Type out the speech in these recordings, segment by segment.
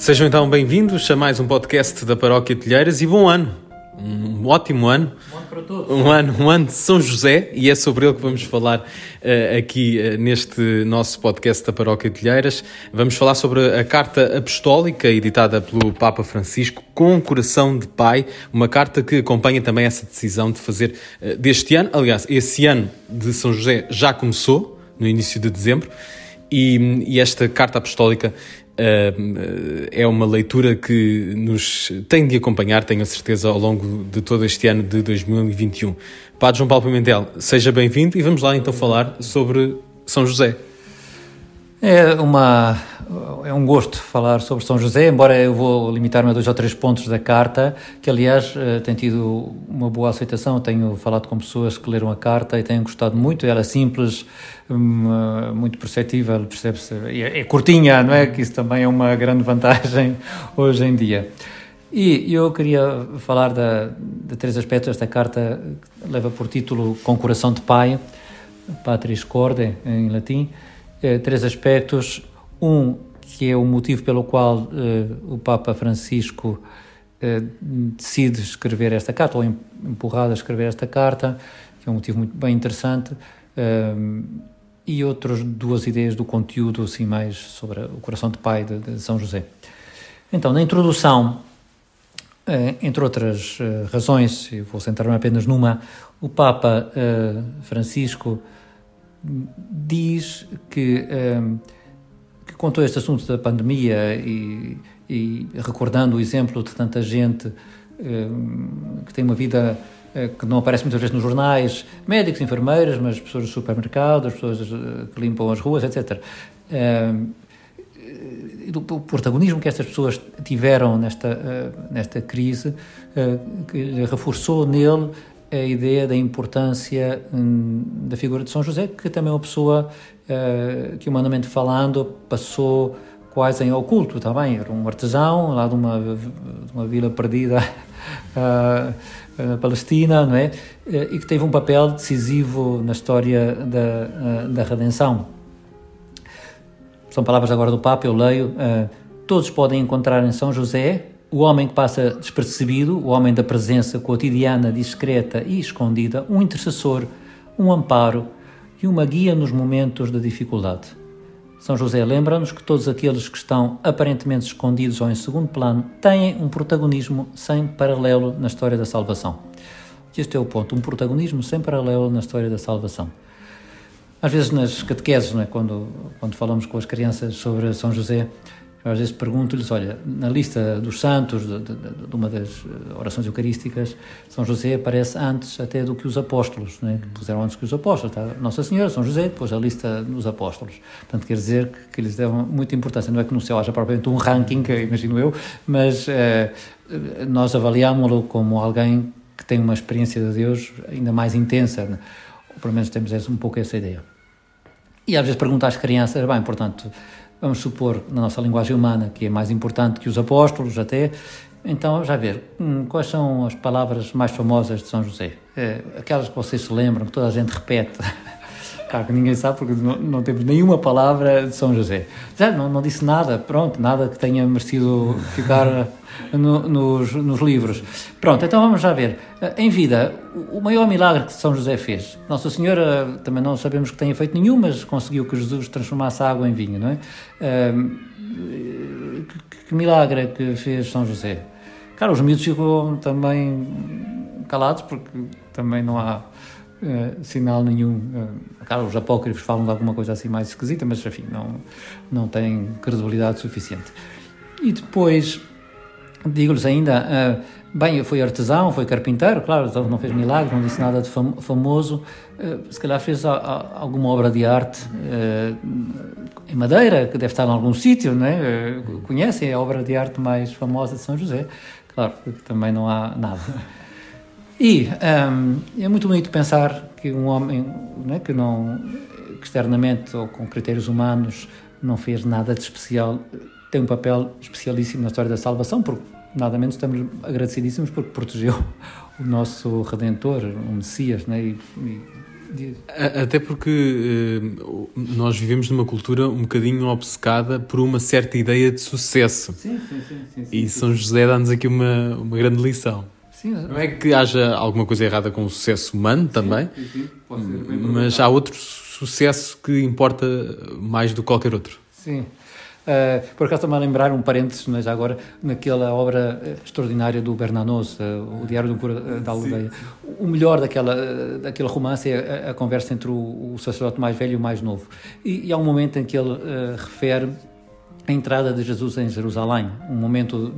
Sejam então bem-vindos a mais um podcast da Paróquia Telheiras e bom ano! Um ótimo ano. Um ano para todos. Um ano, um ano de São José e é sobre ele que vamos falar uh, aqui uh, neste nosso podcast da Paróquia Telheiras. Vamos falar sobre a carta apostólica editada pelo Papa Francisco com coração de pai, uma carta que acompanha também essa decisão de fazer uh, deste ano. Aliás, esse ano de São José já começou, no início de dezembro, e, e esta carta apostólica é uma leitura que nos tem de acompanhar, tenho a certeza, ao longo de todo este ano de 2021. Padre João Paulo Pimentel, seja bem-vindo e vamos lá então falar sobre São José. É, uma, é um gosto falar sobre São José, embora eu vou limitar-me a dois ou três pontos da carta, que aliás eh, tem tido uma boa aceitação. tenho falado com pessoas que leram a carta e têm gostado muito. Ela é simples, hum, eh, muito perceptível, percebe-se. É, é curtinha, não é? Que isso também é uma grande vantagem hoje em dia. E eu queria falar de três aspectos desta carta, que leva por título Com Coração de Pai, Patris Corde, em latim eh, três aspectos. Um, que é o motivo pelo qual eh, o Papa Francisco eh, decide escrever esta carta, ou empurrado a escrever esta carta, que é um motivo muito bem interessante. e outras duas ideias do conteúdo, assim, mais sobre o coração de pai de, de São José. Então, na introdução, entre outras razões, eu vou centrar-me apenas numa, o Papa Francisco diz que, que contou este assunto da pandemia e, e, recordando o exemplo de tanta gente um, que tem uma vida uh, que não aparece muitas vezes nos jornais, médicos, enfermeiras, mas pessoas do supermercado, pessoas uh, que limpam as ruas, etc. Um, do protagonismo que estas pessoas tiveram nesta, uh, nesta crise, que reforçou nele a ideia da importância hum, da figura de São José, que também é uma pessoa uh, que, humanamente falando, passou quase em oculto, também tá era um artesão lá de uma, de uma vila perdida uh, na Palestina, não é? Uh, e que teve um papel decisivo na história da, da redenção. São palavras agora do Papa, eu leio. todos podem encontrar em São José o homem que passa despercebido, o homem da presença cotidiana, discreta e escondida, um intercessor, um amparo e uma guia nos momentos da dificuldade. São José lembra-nos que todos aqueles que estão aparentemente escondidos ou em segundo plano têm um protagonismo sem paralelo na história da salvação. Este é o ponto, um protagonismo sem paralelo na história da salvação. Às vezes nas catequeses, é? quando, quando falamos com as crianças sobre São José, às vezes pergunto-lhes, olha, na lista dos santos, de, de, de, uma das eh, orações eucarísticas, São José aparece antes até do que os apóstolos, né? puseram antes que os apóstolos, tá? Nossa Senhora, São José, depois a lista dos apóstolos. Portanto, quer dizer que, que lhes deram muita importância. Não é que no céu haja propriamente um ranking, imagino eu, mas eh, nós avaliámos-lo como alguém que tem uma experiência de Deus ainda mais intensa, né? ou pelo menos temos um pouco essa ideia. E às vezes pergunto às crianças, bem, portanto vamos supor, na nossa linguagem humana, que é mais importante que os apóstolos até, então já ver, hum, quais são as palavras mais famosas de São José? É, aquelas que vocês se lembram, que toda a gente repete. Claro que ninguém sabe porque não, não, temos nenhuma palavra de São José. Já não, não disse nada, pronto, nada que tenha merecido ficar no, nos, nos livros. Pronto, então vamos já ver. Em vida, o maior milagre que São José fez. Nossa Senhora, também não sabemos que tenha feito nenhum, mas conseguiu que Jesus transformasse a água em vinho, não é? que, que milagre que fez São José? Claro, os miúdos ficam também calados porque também não há uh, sinal nenhum. Uh, claro, os apócrifos falam de alguma coisa assim mais esquisita, mas enfim, não, não tem credibilidade suficiente. E depois, digo-lhes ainda, uh, bem, foi artesão, foi carpinteiro, claro, não fez milagre, não disse nada de fam famoso, uh, se calhar fez a, a, alguma obra de arte em madeira, que deve estar em algum sítio, não é? conhecem a obra de arte mais famosa de São José, claro, porque também não há nada. E um, é muito bonito pensar que um homem né, que não que externamente ou com critérios humanos não fez nada de especial tem um papel especialíssimo na história da salvação, porque nada menos estamos agradecidíssimos porque protegeu o nosso Redentor, o Messias, né, e, e Até porque uh, nós vivemos numa cultura um bocadinho obcecada por uma certa ideia de sucesso. Sim, sim, sim. sim, sim e São José dá-nos aqui uma, uma grande lição. Sim, não é que haja alguma coisa errada com o sucesso humano também, sim, sim, mas há outro sucesso que importa mais do que qualquer outro. Sim. Uh, por acaso a lembrar um parênteses, mas agora, naquela obra eh, extraordinária do Bernanos, uh, O Diário um Cura da Aldeia. O melhor daquela, daquele romance é a, a conversa entre o, o, sacerdote mais velho e o mais novo. E, e há um momento em que ele uh, refere a entrada de Jesus em Jerusalém, um momento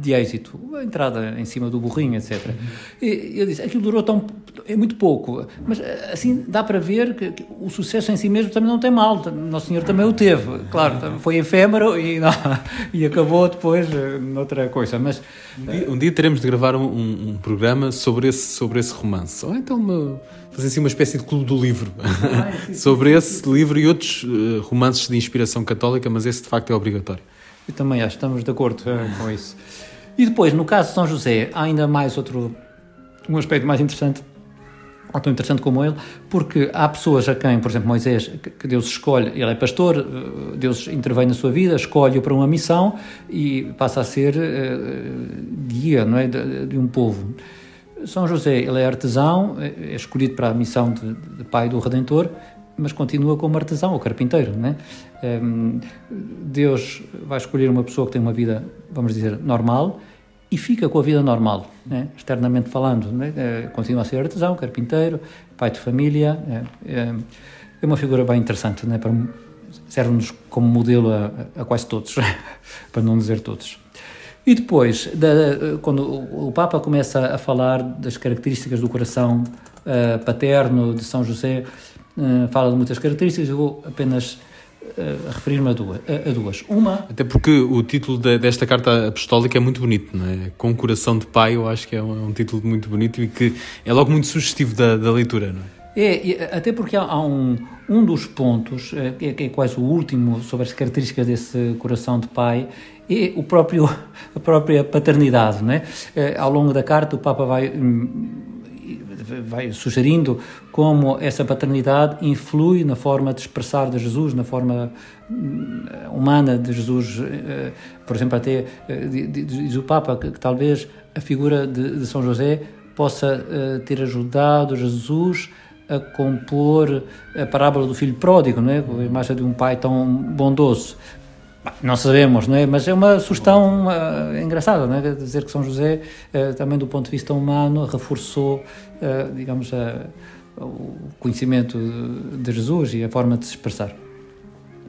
de, êxito, a entrada em cima do burrinho, etc. E ele disse, aquilo durou tão, é muito pouco, mas assim dá para ver que, que, o sucesso em si mesmo também não tem mal, Nosso Senhor também o teve, claro, foi efêmero e, não, e acabou depois eh, noutra coisa, mas... Um dia, um dia teremos de gravar um, um, programa sobre esse, sobre esse romance, ou então uma, fazer assim uma espécie de clube do livro, ah, sobre esse livro e outros uh, romances de inspiração católica, mas esse de facto é obrigatório. Eu também acho, estamos de acordo uh, com isso. E depois, no caso de São José, há ainda mais outro, um aspecto mais interessante, ou tão interessante como ele, porque há pessoas a quem, por exemplo, Moisés, que Deus escolhe, ele é pastor, eh, Deus intervém na sua vida, escolhe-o para uma missão e passa a ser uh, guia não é, de, de, um povo. São José, ele é artesão, é escolhido para a missão de, de pai do Redentor, mas continua como artesão ou carpinteiro, né? Deus vai escolher uma pessoa que tem uma vida, vamos dizer, normal e fica com a vida normal, né? externamente falando. Né? É, continua a ser artesão, carpinteiro, pai de família. É, é, é uma figura bem interessante, né? serve-nos como modelo a, a, quase todos, para não dizer todos. E depois, da, quando o Papa começa a falar das características do coração uh, paterno de São José, uh, fala de muitas características, eu vou apenas uh, referir-me a duas, a, a, duas. Uma. Até porque o título de, desta carta apostólica é muito bonito, não é? Com coração de pai, eu acho que é um, é um título muito bonito e que é logo muito sugestivo da, da leitura, não é? É, até porque há, há um, um dos pontos, é, que é quase o último, sobre as características desse coração de pai, é o próprio, a própria paternidade. Não é? é ao longo da carta, o Papa vai hum, vai sugerindo como essa paternidade influi na forma de expressar de Jesus, na forma hum, humana de Jesus. Eh, por exemplo, até eh, diz o Papa que, que talvez a figura de, de São José possa eh, ter ajudado Jesus a compor a parábola do filho pródigo, não é? a imagem de um pai tão bondoso. Não sabemos, não é? Mas é uma sugestão uh, engraçada, não é? Dizer que São José, uh, também do ponto de vista humano, reforçou, uh, digamos, o conhecimento de Jesus e a forma de se expressar.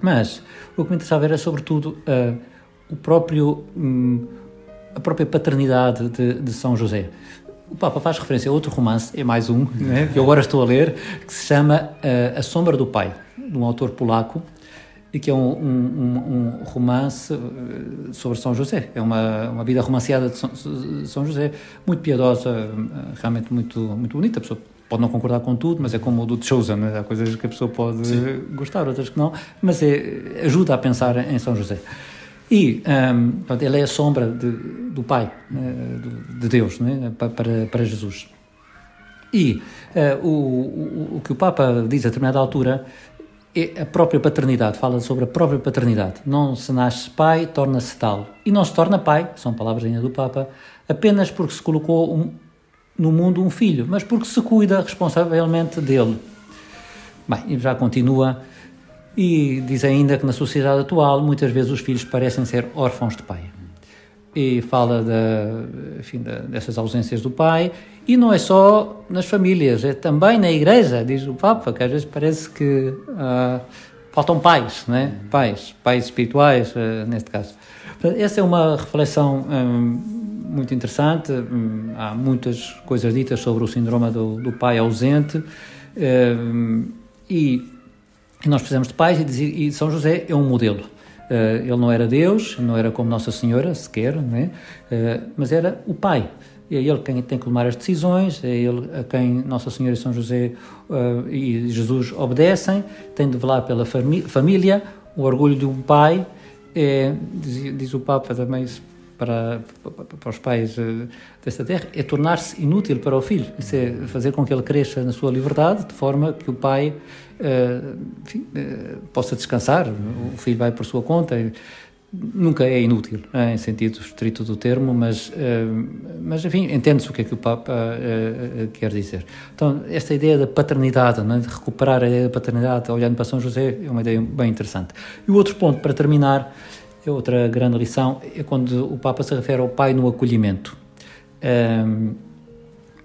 Mas o que me interessava era, sobretudo, o próprio, um, a própria paternidade de, de, São José. O Papa faz referência a outro romance, é mais um, é? que eu agora estou a ler, que se chama A Sombra do Pai, de um autor polaco, e que é um, um, um, romance eh, sobre São José. É uma, uma vida romanceada de São, São José, muito piedosa, eh, realmente muito, muito bonita. A pessoa pode não concordar com tudo, mas é como o do Chosen, é? há coisas que a pessoa pode Sim. gostar, outras que não, mas é, ajuda a pensar em São José. E um, ehm, portanto, ele é a sombra de, do Pai, eh, de Deus, é? para, para Jesus. E uh, o, o, o que o Papa diz a determinada altura é a própria paternidade, fala sobre a própria paternidade. Não se nasce pai, torna-se tal. E não se torna pai, são palavras ainda do Papa, apenas porque se colocou um, no mundo um filho, mas porque se cuida responsavelmente dele. Bem, já continua e diz ainda que na sociedade atual muitas vezes os filhos parecem ser órfãos de pai e fala da, enfim, dessas ausências do pai. E não é só nas famílias, é também na igreja, diz o Papa, que às vezes parece que uh, faltam pais, né? pais, pais espirituais, uh, neste caso. Essa é uma reflexão um, muito interessante. Um, há muitas coisas ditas sobre o síndrome do, do pai ausente. Um, e, nós precisamos de pais, e, e São José é um modelo. Eh, ele não era Deus, não era como Nossa Senhora sequer, é? Eh, mas era o Pai. É ele quem tem que tomar as decisões, é ele a quem Nossa Senhora e São José uh, e Jesus obedecem, tem de velar pela família, o orgulho de um pai, é, diz, diz, o Papa também, para, para os pais uh, desta terra é tornar-se inútil para o filho. Isso é fazer com que ele cresça na sua liberdade, de forma que o pai uh, enfim, possa descansar. O filho vai por sua conta. E, nunca é inútil, em sentido estrito do termo, mas, mas enfim, entende-se o que é que o Papa quer dizer. Então, esta ideia da paternidade, é? de recuperar a ideia da paternidade olhando para São José, é uma ideia bem interessante. E o outro ponto, para terminar, é outra grande lição, é quando o Papa se refere ao pai no acolhimento. Um,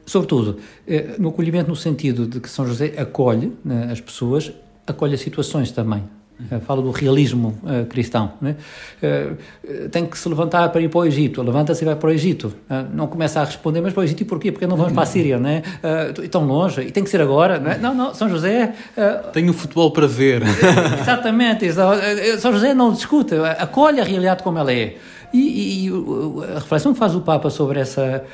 sobretudo, eh, no acolhimento no sentido de que São José acolhe né, as pessoas, acolhe as situações também. Uh, fala do realismo uh, cristão. Né? Uh, tem que se levantar para ir para o Egito. Levanta-se e vai para o Egito. não começa a responder, mas para o Egito e porquê? Porque não vamos para a Síria, né? e tão longe, e tem que ser agora. Não, é? não, não, São José. Tenho futebol para ver. exatamente. São José não discute, acolhe a realidade como ela é. E, e, a reflexão que faz o Papa sobre essa,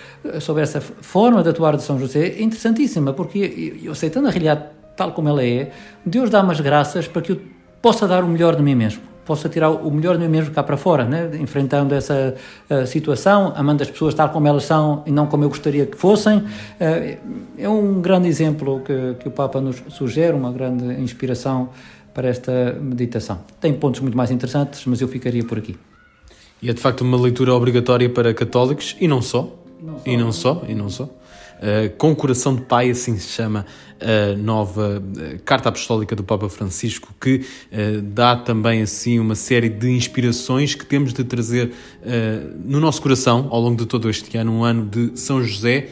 sobre essa forma de atuar de São José é interessantíssima, porque eu aceitando a realidade tal como ela é, Deus dá-me as graças para que eu possa dar o melhor de mim mesmo, possa tirar o melhor de mim mesmo cá para fora, né? enfrentando essa uh, situação, amando as pessoas tal como elas são e não como eu gostaria que fossem. Uh, é um grande exemplo que, que o Papa nos sugere, uma grande inspiração para esta meditação. Tem pontos muito mais interessantes, mas eu ficaria por aqui. E é de facto uma leitura obrigatória para católicos e não só. Não só e não só, e não só. Uh, com coração de pai, assim se chama a nova uh, Carta Apostólica do Papa Francisco, que uh, dá também assim uma série de inspirações que temos de trazer no nosso coração ao longo de todo este ano, um ano de São José.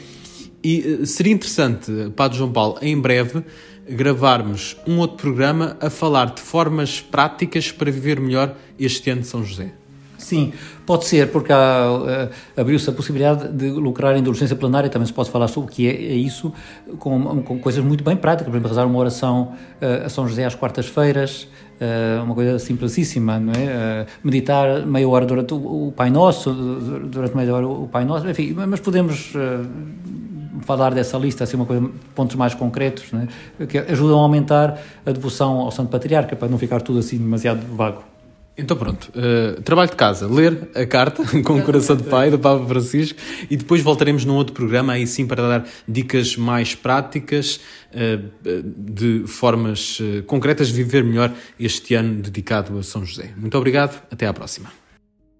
E seria interessante, Padre João Paulo, em breve gravarmos um outro programa a falar de formas práticas para viver melhor este ano de São José. Sim, pode ser, porque uh, abriu-se a possibilidade de lucrar em indulgência plenária, também se pode falar sobre o que é, é isso, com, com, coisas muito bem práticas, por exemplo, rezar uma oração uh, a São José às quartas-feiras, uh, uma coisa simplicíssima, não é? meditar meia hora durante o, o, Pai Nosso, durante meia hora o Pai Nosso, enfim, mas podemos falar dessa lista, assim, uma coisa, pontos mais concretos, é? que ajudam a aumentar a devoção ao Santo Patriarca, para não ficar tudo assim demasiado vago. Então pronto, uh, trabalho de casa, ler a carta com o coração de pai do Papa Francisco e depois voltaremos num outro programa aí sim para dar dicas mais práticas uh, de formas uh, concretas de viver melhor este ano dedicado a São José. Muito obrigado, até à próxima.